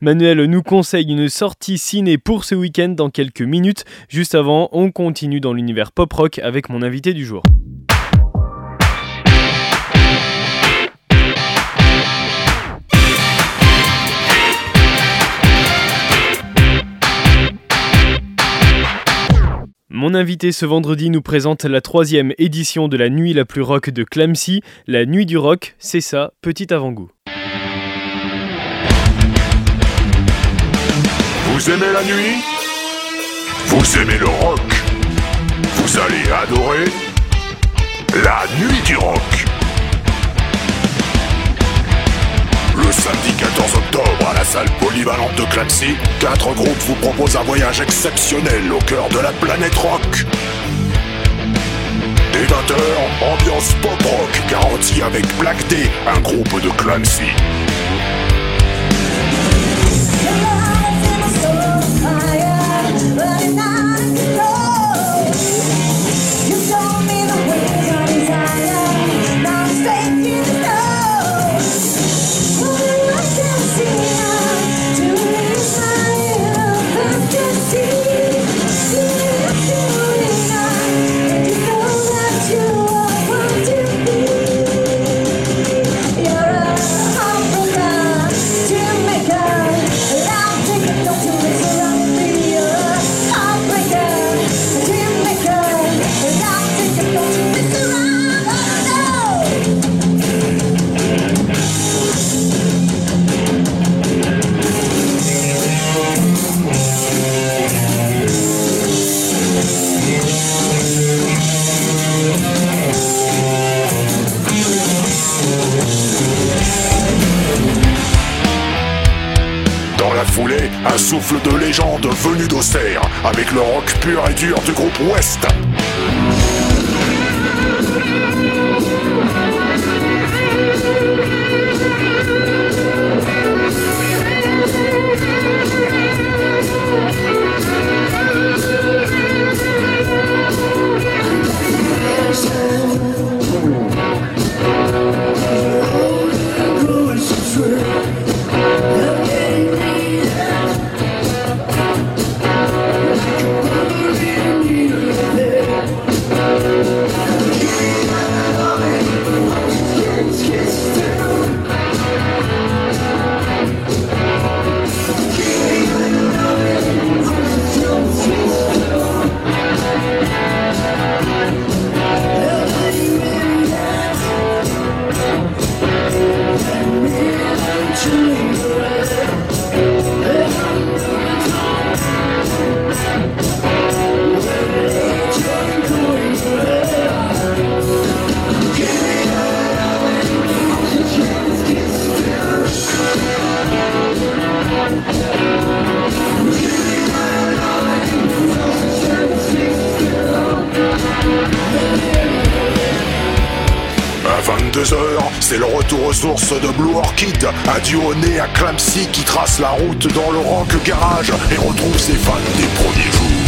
Manuel nous conseille une sortie ciné pour ce week-end dans quelques minutes. Juste avant, on continue dans l'univers pop-rock avec mon invité du jour. Mon invité ce vendredi nous présente la troisième édition de la nuit la plus rock de Clamsy. La nuit du rock, c'est ça, petit avant-goût. Vous aimez la nuit? Vous aimez le rock? Vous allez adorer la nuit du rock. Le samedi 14 octobre à la salle polyvalente de Clancy, quatre groupes vous proposent un voyage exceptionnel au cœur de la planète rock. Dès 20h, ambiance pop rock garantie avec Black D, un groupe de Clancy. Venu d'Auxerre, avec le rock pur et dur du groupe West. Aux sources de Blue Orchid, un duo né à Clamsy qui trace la route dans le rock garage et retrouve ses fans des premiers jours.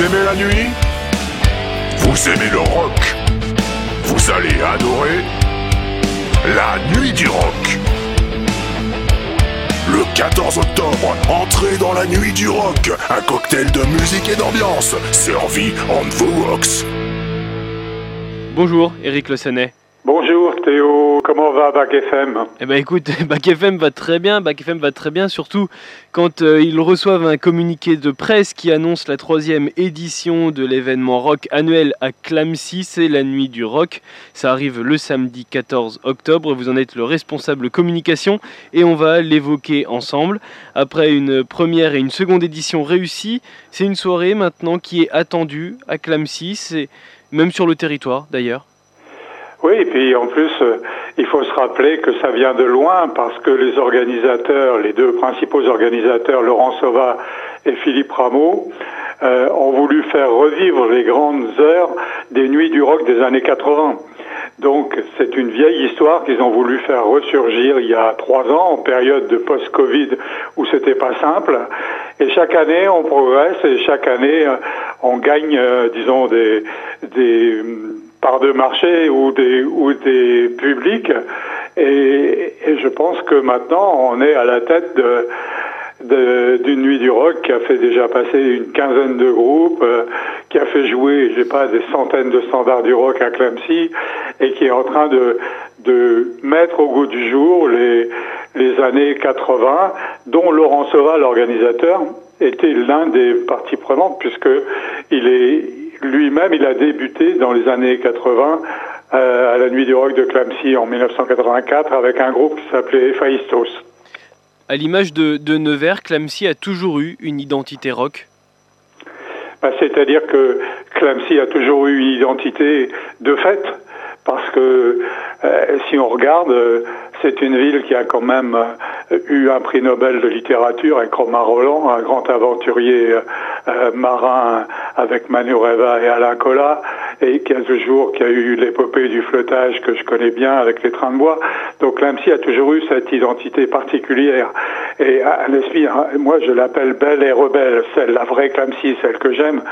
Vous aimez la nuit Vous aimez le rock Vous allez adorer la nuit du rock. Le 14 octobre, entrez dans la nuit du rock, un cocktail de musique et d'ambiance, servi on the rocks. Bonjour, Eric Le Senet. Bonjour Théo, comment va Bac FM Eh ben écoute, Bac FM va très bien, Bac FM va très bien, surtout quand euh, ils reçoivent un communiqué de presse qui annonce la troisième édition de l'événement rock annuel à Clamcy, c'est la nuit du rock. Ça arrive le samedi 14 octobre, vous en êtes le responsable communication et on va l'évoquer ensemble. Après une première et une seconde édition réussie, c'est une soirée maintenant qui est attendue à Clamcy, c'est même sur le territoire d'ailleurs. Oui, et puis en plus, euh, il faut se rappeler que ça vient de loin parce que les organisateurs, les deux principaux organisateurs, Laurent Sauva et Philippe Rameau, euh, ont voulu faire revivre les grandes heures des nuits du rock des années 80. Donc c'est une vieille histoire qu'ils ont voulu faire ressurgir il y a trois ans, en période de post-Covid où c'était pas simple. Et chaque année on progresse et chaque année euh, on gagne, disons, des, des par de marché ou des, ou des publics. Et, et, je pense que maintenant, on est à la tête de d'une nuit du rock qui a fait déjà passer une quinzaine de groupes, euh, qui a fait jouer, j'ai pas, des centaines de standards du rock à Clamcy, et qui est en train de, de mettre au goût du jour les, les années 80, dont Laurent Sauva, l'organisateur, était l'un des parties prenantes, puisque il est, lui-même, il a débuté dans les années 80 euh, à la Nuit du Rock de Clamcy en 1984 avec un groupe qui s'appelait Phaistos. À l'image de, de Nevers, Clamcy a toujours eu une identité rock? Bah, C'est-à-dire que Clamcy a toujours eu une identité de fait, parce que euh, si on regarde, euh, c'est une ville qui a quand même euh, eu un prix Nobel de littérature avec Romain Roland, un grand aventurier euh, marin avec Manu Reva et Alain Collat, et qui a toujours, qui a eu l'épopée du flottage que je connais bien avec les trains de bois. Donc l'AMSI a toujours eu cette identité particulière. Et à l'esprit, hein, moi je l'appelle belle et rebelle, celle, la vraie Clamcy, celle que j'aime.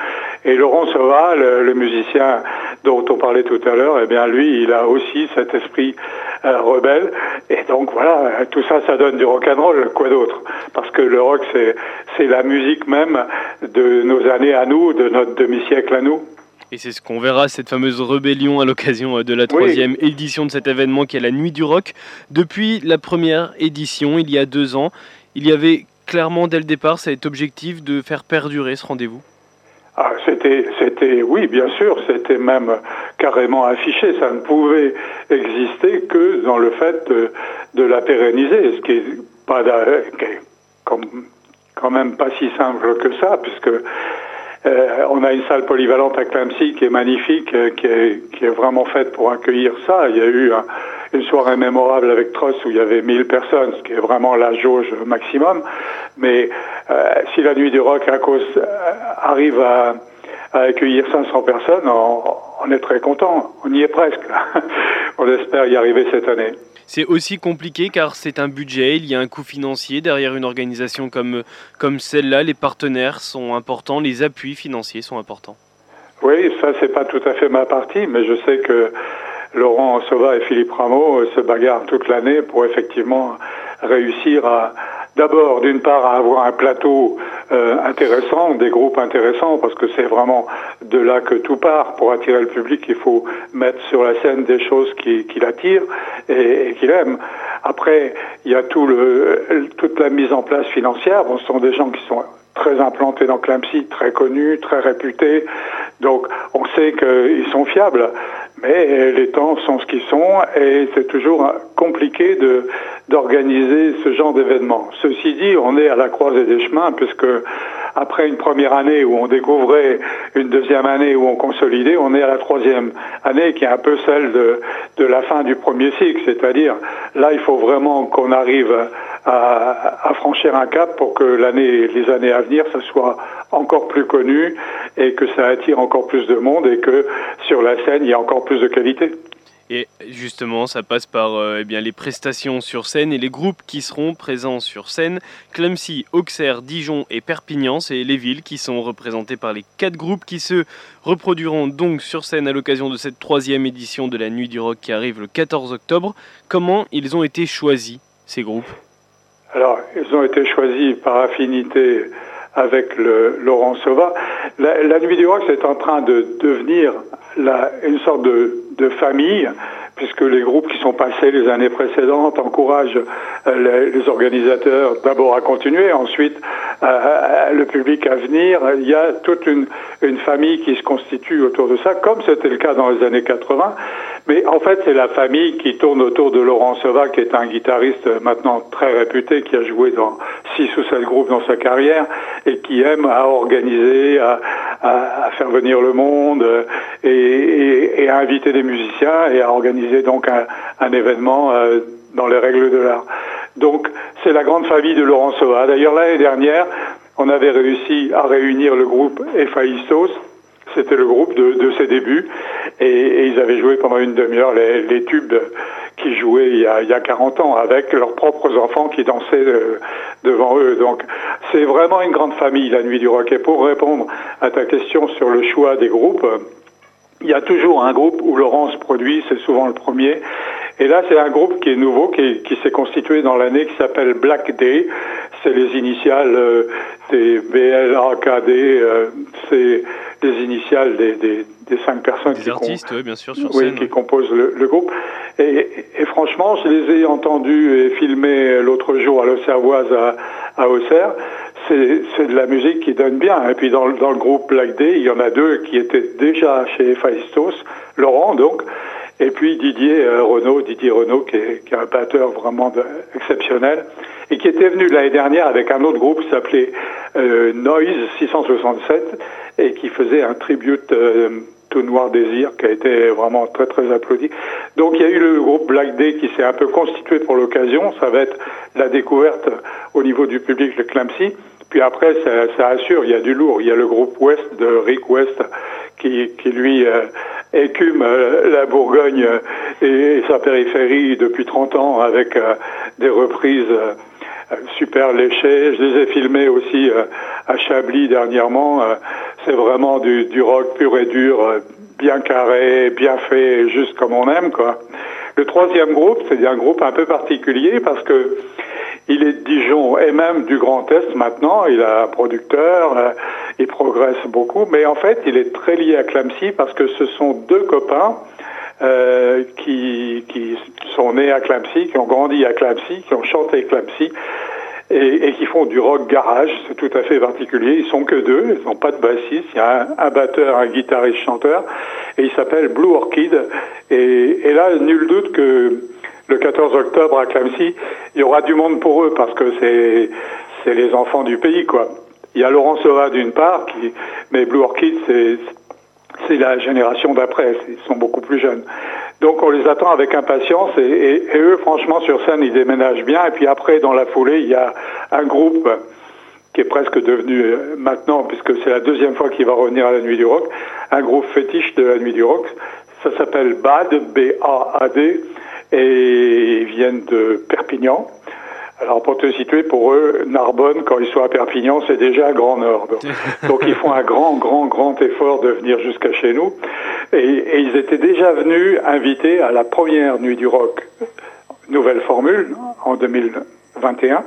Et Laurent Sauva, le, musicien dont on parlait tout à l'heure, eh bien lui, il a aussi cet esprit euh, rebelle. Et donc voilà, tout ça, ça donne du rock and roll, quoi d'autre? Parce que le rock, c'est la musique même de nos années à nous, de notre demi-siècle à nous. Et c'est ce qu'on verra, cette fameuse rébellion à l'occasion de la troisième édition de cet événement qui est la Nuit du Rock. Depuis la première édition, il y a deux ans, il y avait clairement dès le départ cet objectif de faire perdurer ce rendez-vous. Ah, c'était, c'était, oui, bien sûr, c'était même carrément affiché. Ça ne pouvait exister que dans le fait de, la pérenniser, ce qui est pas comme, quand même pas si simple que ça, puisque euh, on a une salle polyvalente à Clamcy qui est magnifique, euh, qui, est, qui, est, vraiment faite pour accueillir ça. Il y a eu une soirée mémorable avec Tross où il y avait 1000 personnes, ce qui est vraiment la jauge maximum. Mais euh, si la nuit du rock à cause arrive à, à accueillir 500 personnes, on, on est très content. On y est presque. on espère y arriver cette année. C'est aussi compliqué car c'est un budget, il y a un coût financier derrière une organisation comme, comme celle-là. Les partenaires sont importants, les appuis financiers sont importants. Oui, ça c'est pas tout à fait ma partie, mais je sais que Laurent Sauva et Philippe Rameau se bagarrent toute l'année pour effectivement réussir à, d'abord, d'une part, à avoir un plateau euh, intéressant, des groupes intéressants, parce que c'est vraiment de là que tout part. Pour attirer le public, il faut mettre sur la scène des choses qui, qui l'attirent et, et qu'il aime. Après, il y a tout le, toute la mise en place financière. Bon, ce sont des gens qui sont très implantés dans Clamcy, très connus, très réputés. Donc, on sait qu'ils sont fiables. Mais les temps sont ce qu'ils sont et c'est toujours compliqué d'organiser ce genre d'événement. Ceci dit, on est à la croisée des chemins puisque après une première année où on découvrait, une deuxième année où on consolidait, on est à la troisième année qui est un peu celle de, de la fin du premier cycle. C'est-à-dire, là, il faut vraiment qu'on arrive à, franchir un cap pour que les années à venir, ça soit encore plus connu et que ça attire encore plus de monde et que sur la scène, il y a encore plus de qualité. Et justement, ça passe par euh, eh les prestations sur scène et les groupes qui seront présents sur scène. Clemcy, Auxerre, Dijon et Perpignan, c'est les villes qui sont représentées par les quatre groupes qui se reproduiront donc sur scène à l'occasion de cette troisième édition de la Nuit du Rock qui arrive le 14 octobre. Comment ils ont été choisis, ces groupes? Alors, ils ont été choisis par affinité avec le Laurent Sauva. La, Nuit du Rock, c'est en train de devenir la, une sorte de, de, famille, puisque les groupes qui sont passés les années précédentes encouragent euh, les, organisateurs d'abord à continuer, ensuite le public à venir. Il y a toute une, une famille qui se constitue autour de ça, comme c'était le cas dans les années 80. Mais en fait, c'est la famille qui tourne autour de Laurent Sauva, qui est un guitariste maintenant très réputé, qui a joué dans six ou sept groupes dans sa carrière et qui aime à organiser, à, faire venir le monde et, à inviter des musiciens et à organiser donc un, événement euh, dans les règles de l'art. Donc, c'est la grande famille de Laurent Sauva. D'ailleurs, l'année dernière, on avait réussi à réunir le groupe Ephaistos, c'était le groupe de, ses débuts. Et, ils avaient joué pendant une demi-heure les, tubes qui jouaient il y, a, il y, a, 40 ans avec leurs propres enfants qui dansaient euh, devant eux. Donc c'est vraiment une grande famille, la nuit du rock. Et pour répondre à ta question sur le choix des groupes, il y a toujours un groupe où Laurence produit, c'est souvent le premier. Et là, c'est un groupe qui est nouveau, qui, qui s'est constitué dans l'année, qui s'appelle Black Day. C'est les initiales euh, des BLAKD, euh, c'est les initiales des, des, des cinq personnes des qui, artistes, oui, bien sûr, sur oui, qui composent le, le groupe. Et, et, franchement, je les ai entendus et filmés l'autre jour à l'Auxerroise à, à Auxerre. C'est de la musique qui donne bien. Et puis dans, dans, le groupe Black Day, il y en a deux qui étaient déjà chez Faistos, Laurent donc, et puis Didier euh, Renault, Didier Renault qui est, qui est un batteur vraiment exceptionnel et qui était venu l'année dernière avec un autre groupe qui s'appelait euh, Noise 667 et qui faisait un tribute euh, tout Noir Désir qui a été vraiment très très applaudi. Donc il y a eu le groupe Black Day qui s'est un peu constitué pour l'occasion. Ça va être la découverte au niveau du public de Clamsy. Puis après, ça, ça, assure, il y a du lourd. Il y a le groupe West de Rick West qui, qui lui euh, écume euh, la Bourgogne et, et, sa périphérie depuis 30 ans avec euh, des reprises super léchées. Je les ai filmés aussi à Chablis dernièrement. C'est vraiment du, du, rock pur et dur, bien carré, bien fait, juste comme on aime, quoi. Le troisième groupe, c'est un groupe un peu particulier parce que il est de Dijon et même du Grand Est maintenant. Il a un producteur, euh, il progresse beaucoup, mais en fait, il est très lié à Clamcy parce que ce sont deux copains euh, qui, qui sont nés à Clamcy, qui ont grandi à Clamcy, qui ont chanté Clamcy. Et, et, qui font du rock garage, c'est tout à fait particulier. Ils sont que deux, ils n'ont pas de bassiste. Il y a un, un, batteur, un guitariste, chanteur, et il s'appelle Blue Orchid. Et, et là, nul doute que le 14 octobre à Clamcy, il y aura du monde pour eux parce que c'est c'est les enfants du pays quoi. Il y a Laurent Sauva d'une part, mais Blue Orchid c'est la génération d'après, ils sont beaucoup plus jeunes. Donc on les attend avec impatience et, et, et, eux franchement sur scène ils déménagent bien et puis après dans la foulée il y a un groupe qui est presque devenu euh, maintenant puisque c'est la deuxième fois qu'il va revenir à la Nuit du Rock, un groupe fétiche de la Nuit du Rock. Ça s'appelle BAD, B-A-A-D et ils viennent de Perpignan. Alors pour te situer, pour eux, Narbonne, quand ils sont à Perpignan, c'est déjà Grand Nord. Donc, ils font un grand, grand, grand effort de venir jusqu'à chez nous. Et, et, ils étaient déjà venus invités à la première nuit du rock, nouvelle formule, en 2021.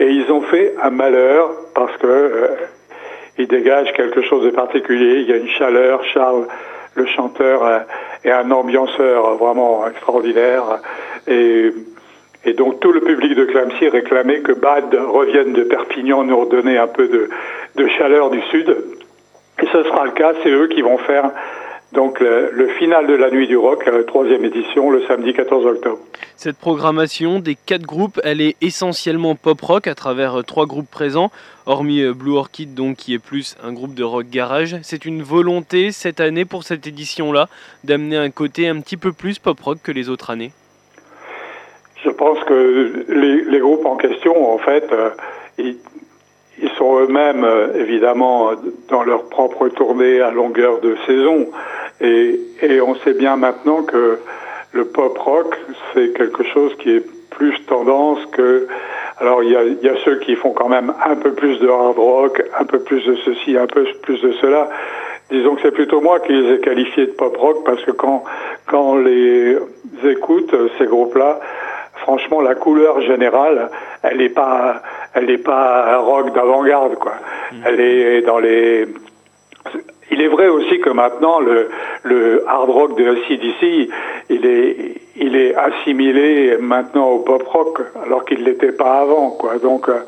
Et ils ont fait un malheur parce que euh, ils dégagent quelque chose de particulier. Il y a une chaleur. Charles le chanteur euh, est un ambianceur vraiment extraordinaire. Et, et donc tout le public de Clamcy réclamait que Bad revienne de Perpignan nous redonner un peu de, chaleur du sud. Et ce sera le cas, c'est eux qui vont faire donc le, final de la nuit du rock, la troisième édition, le samedi 14 octobre. Cette programmation des quatre groupes, elle est essentiellement pop rock à travers euh, trois groupes présents, hormis euh, Blue Orchid donc qui est plus un groupe de rock garage. C'est une volonté cette année pour cette édition-là d'amener un côté un petit peu plus pop rock que les autres années. Je pense que les, groupes en question, en fait, euh, ils, sont eux-mêmes évidemment dans leur propre tournée à longueur de saison. Et, on sait bien maintenant que le pop rock, c'est quelque chose qui est plus tendance que. Alors il y a, ceux qui font quand même un peu plus de hard rock, un peu plus de ceci, un peu plus de cela. Disons que c'est plutôt moi qui les ai qualifiés de pop rock parce que quand quand on les écoute ces groupes-là, franchement la couleur générale, elle n'est pas elle n'est pas rock d'avant-garde quoi. Mmh. Elle est dans les il est vrai aussi que maintenant, le, le hard rock de CDC, il est, il est assimilé maintenant au pop rock, alors qu'il ne l'était pas avant. Quoi. Donc, euh,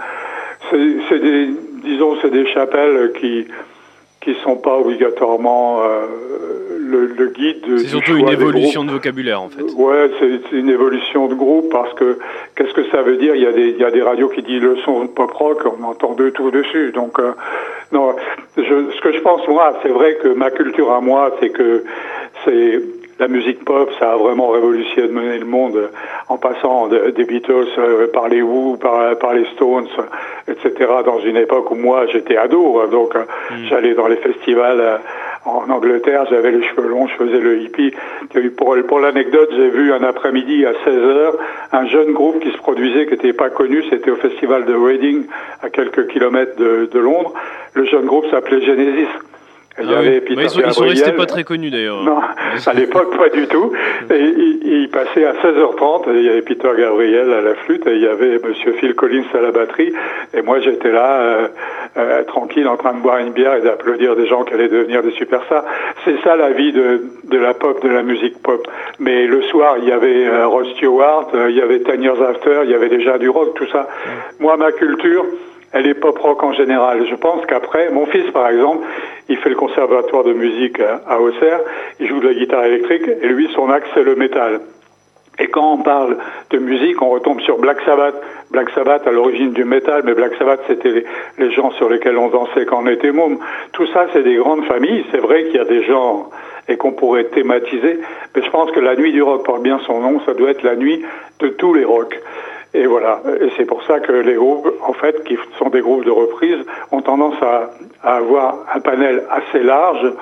c'est des, disons, c'est des chapelles qui qui sont pas obligatoirement euh, le, le, guide. C'est surtout une évolution de vocabulaire en fait. Ouais, c'est une évolution de groupe parce que qu'est-ce que ça veut dire? Il y a des il y a des radios qui disent le son pop rock, on entend deux tout dessus. Donc euh, non, je, ce que je pense moi, c'est vrai que ma culture à moi, c'est que c'est la musique pop, ça a vraiment révolutionné le monde en passant des Beatles euh, par les Who, par, par les Stones, etc. Dans une époque où moi j'étais ado, hein, donc euh, mm. j'allais dans les festivals euh, en Angleterre, j'avais les cheveux longs, je faisais le hippie. Pour, pour l'anecdote, j'ai vu un après-midi à 16h un jeune groupe qui se produisait, qui n'était pas connu, c'était au festival de Reading, à quelques kilomètres de, de Londres. Le jeune groupe s'appelait Genesis. Il y ah avait Peter ils, sont, ils sont restés pas très connus d'ailleurs. Non, à l'époque pas du tout. Et il, il, passait à 16h30, et il y avait Peter Gabriel à la flûte, et il y avait Monsieur Phil Collins à la batterie, et moi j'étais là, euh, euh, tranquille, en train de boire une bière et d'applaudir des gens qui allaient devenir des superstars. C'est ça la vie de, de la pop, de la musique pop. Mais le soir, il y avait euh, Rod Stewart, euh, il y avait Ten Years After, il y avait déjà du rock, tout ça. Moi, ma culture, elle est pop rock en général. Je pense qu'après, mon fils par exemple, il fait le conservatoire de musique à Auxerre, il joue de la guitare électrique et lui son axe c'est le métal. Et quand on parle de musique, on retombe sur Black Sabbath. Black Sabbath à l'origine du métal, mais Black Sabbath c'était les, gens sur lesquels on dansait quand on était môme. Tout ça c'est des grandes familles. C'est vrai qu'il y a des gens et qu'on pourrait thématiser, mais je pense que la nuit du rock porte bien son nom. Ça doit être la nuit de tous les rocks. Et voilà. Et c'est pour ça que les groupes, en fait, qui sont des groupes de reprise, ont tendance à, avoir un panel assez large,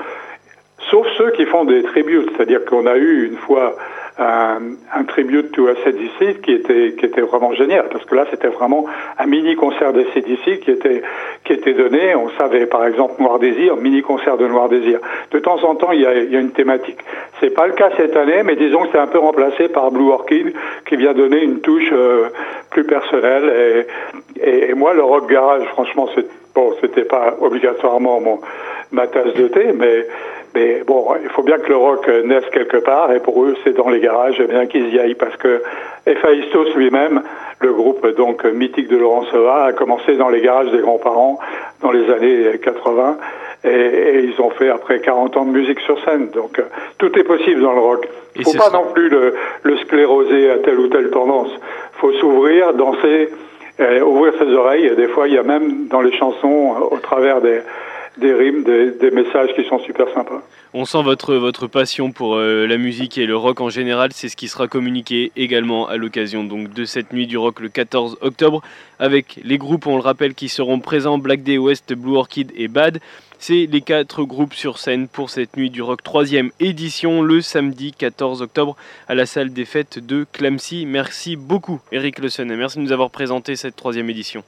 sauf ceux qui font des tributes. C'est-à-dire qu'on a eu une fois un, un tribute to ACDC qui était qui était vraiment génial parce que là c'était vraiment un mini concert de ACDC qui était qui était donné. On savait par exemple Noir Désir, mini concert de Noir Désir. De temps en temps il y a, il y a une thématique. C'est pas le cas cette année, mais disons que c'est un peu remplacé par Blue Orchid qui vient donner une touche euh, plus personnelle. Et, et, et, moi le rock garage, franchement, c'est bon, c'était pas obligatoirement mon ma tasse de thé, mais mais bon, il faut bien que le rock naisse quelque part, et pour eux, c'est dans les garages, bien qu'ils y aillent, parce que Héphaïstos lui-même, le groupe donc mythique de Laurent Sova, a commencé dans les garages des grands-parents dans les années 80, et, et, ils ont fait après 40 ans de musique sur scène. Donc tout est possible dans le rock. Il ne faut pas non plus le, le, scléroser à telle ou telle tendance. Il faut s'ouvrir, danser, ouvrir ses oreilles. Et des fois, il y a même dans les chansons, au travers des des rimes, des, messages qui sont super sympas. On sent votre, votre passion pour euh, la musique et le rock en général, c'est ce qui sera communiqué également à l'occasion donc de cette nuit du rock le 14 octobre avec les groupes, on le rappelle, qui seront présents Black Day West, Blue Orchid et Bad. C'est les quatre groupes sur scène pour cette nuit du rock troisième édition le samedi 14 octobre à la salle des fêtes de Clamcy. Merci beaucoup Eric Le et merci de nous avoir présenté cette troisième édition.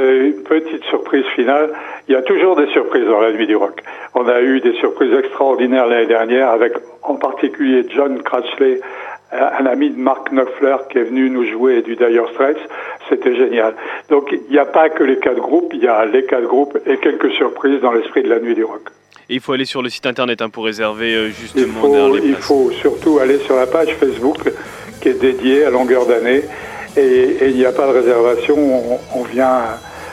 Juste une petite surprise finale. Il y a toujours des surprises dans la nuit du rock. On a eu des surprises extraordinaires l'année dernière avec en particulier John Cratchley, un ami de Mark Knopfler qui est venu nous jouer du Dire Straits. C'était génial. Donc il n'y a pas que les quatre groupes, il y a les quatre groupes et quelques surprises dans l'esprit de la nuit du rock. Et il faut aller sur le site internet hein, pour réserver euh, justement il faut, les Il faut surtout aller sur la page Facebook qui est dédiée à longueur d'année et il n'y a pas de réservation, on, on, vient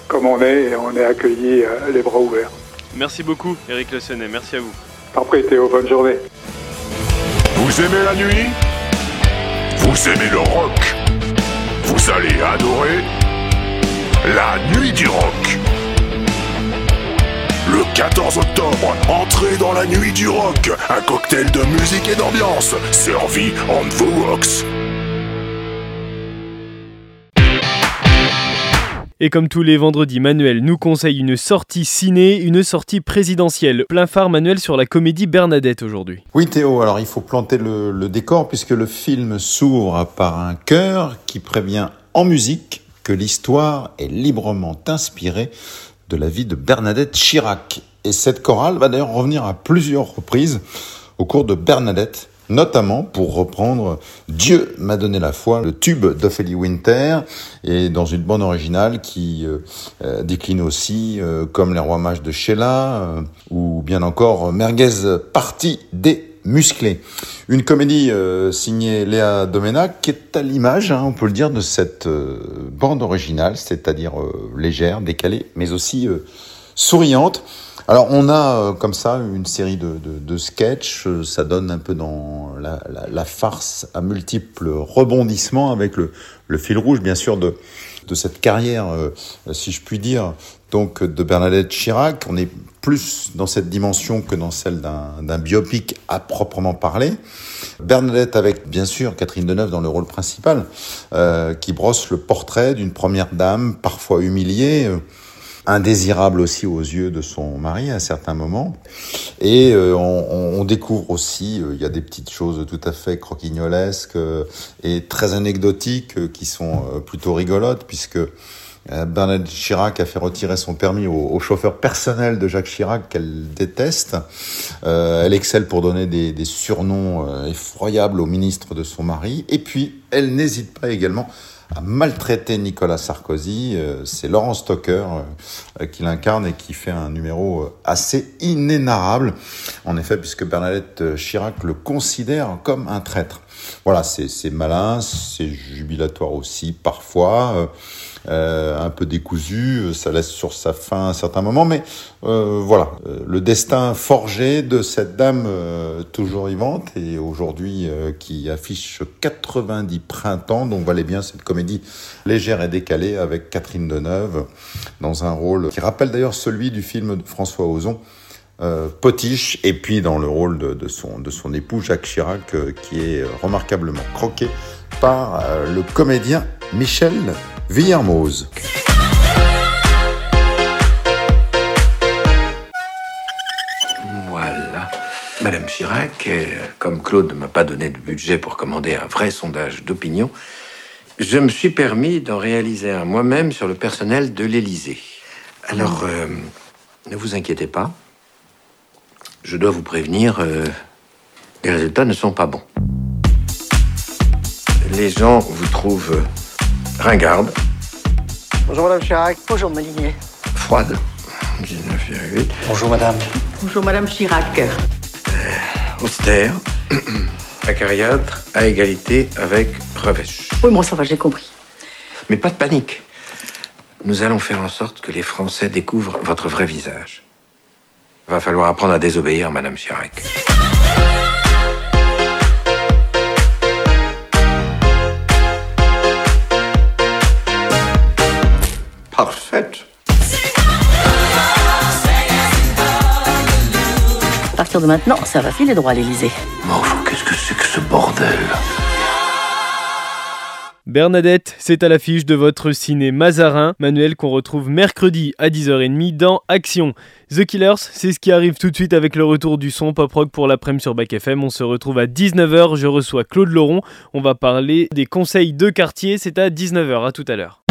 comme on est et on est accueilli euh, les bras ouverts. Merci beaucoup Eric Le Sonnet, merci à vous. Après Théo, bonne journée. Vous aimez la nuit? Vous aimez le rock? Vous allez adorer la nuit du rock. Le 14 octobre, entrez dans la nuit du rock, un cocktail de musique et d'ambiance, servi on the rocks. Et comme tous les vendredis, Manuel nous conseille une sortie ciné, une sortie présidentielle. Plein phare Manuel sur la comédie Bernadette aujourd'hui. Oui Théo, alors il faut planter le, le décor puisque le film s'ouvre par un chœur qui prévient en musique que l'histoire est librement inspirée de la vie de Bernadette Chirac. Et cette chorale va d'ailleurs revenir à plusieurs reprises au cours de Bernadette, notamment pour reprendre Dieu m'a donné la foi, le tube d'Ophélie Winter, et dans une bande originale qui euh, euh, décline aussi euh, comme Les Rois Mages de Sheila, ou bien encore Merguez Partie des musclés. Une comédie signée Léa Domena qui est à l'image, hein, on peut le dire, de cette bande originale, c'est-à-dire légère, décalée, mais aussi souriante. Alors on a euh, comme ça une série de, de, de sketchs, euh, ça donne un peu dans la, la, la, farce à multiples rebondissements avec le, le fil rouge bien sûr de, de cette carrière, euh, si je puis dire, donc de Bernadette Chirac. On est plus dans cette dimension que dans celle d'un biopic à proprement parler. Bernadette avec bien sûr Catherine Deneuve dans le rôle principal, euh, qui brosse le portrait d'une première dame parfois humiliée indésirable aussi aux yeux de son mari à certains moments. Et euh, on, on, découvre aussi, euh, il y a des petites choses tout à fait croquignolesques euh, et très anecdotiques qui sont plutôt rigolotes, puisque Bernadette Chirac a fait retirer son permis au, au chauffeur personnel de Jacques Chirac qu'elle déteste. elle excelle pour donner des, des surnoms effroyables au ministre de son mari. Et puis, elle n'hésite pas également a maltraité Nicolas Sarkozy. Euh, c'est Laurent Stocker euh, qui l'incarne et qui fait un numéro euh, assez inénarrable. En effet, puisque Bernadette Chirac le considère comme un traître. Voilà, c'est malin, c'est jubilatoire aussi parfois. Euh, un peu décousu, ça laisse sur sa fin à certains moments, mais euh, voilà, euh, le destin forgé de cette dame toujours vivante et aujourd'hui qui affiche 90 printemps, donc valait bien cette comédie légère et décalée avec Catherine Deneuve dans un rôle qui rappelle d'ailleurs celui du film de François Ozon. Euh, potiche et puis dans le rôle de, son, de son époux Jacques Chirac qui est remarquablement croqué par le comédien Michel Villermoz. Voilà. Madame Chirac, comme Claude ne m'a pas donné de budget pour commander un vrai sondage d'opinion, je me suis permis d'en réaliser un moi-même sur le personnel de l'Élysée. Alors, euh, ne vous inquiétez pas. Je dois vous prévenir, euh, les résultats ne sont pas bons. Les gens vous trouvent ringarde. Bonjour Madame Chirac. Bonjour Malinier. Froide. 19,8. Bonjour Madame. Bonjour Madame Chirac. Euh, austère. Acariâtre, à égalité avec Revêche. Oui, moi ça va, j'ai compris. Mais pas de panique. Nous allons faire en sorte que les Français découvrent votre vrai visage. Va falloir apprendre à désobéir, Madame Chirac. Partir de maintenant, ça va filer droit à l'Elysée. Qu'est-ce que c'est que ce bordel Bernadette, c'est à l'affiche de votre ciné Mazarin, manuel qu'on retrouve mercredi à 10h30 dans Action. The Killers, c'est ce qui arrive tout de suite avec le retour du son pop rock pour l'après-midi sur Bac FM. On se retrouve à 19h, je reçois Claude Laurent. On va parler des conseils de quartier, c'est à 19h, à tout à l'heure.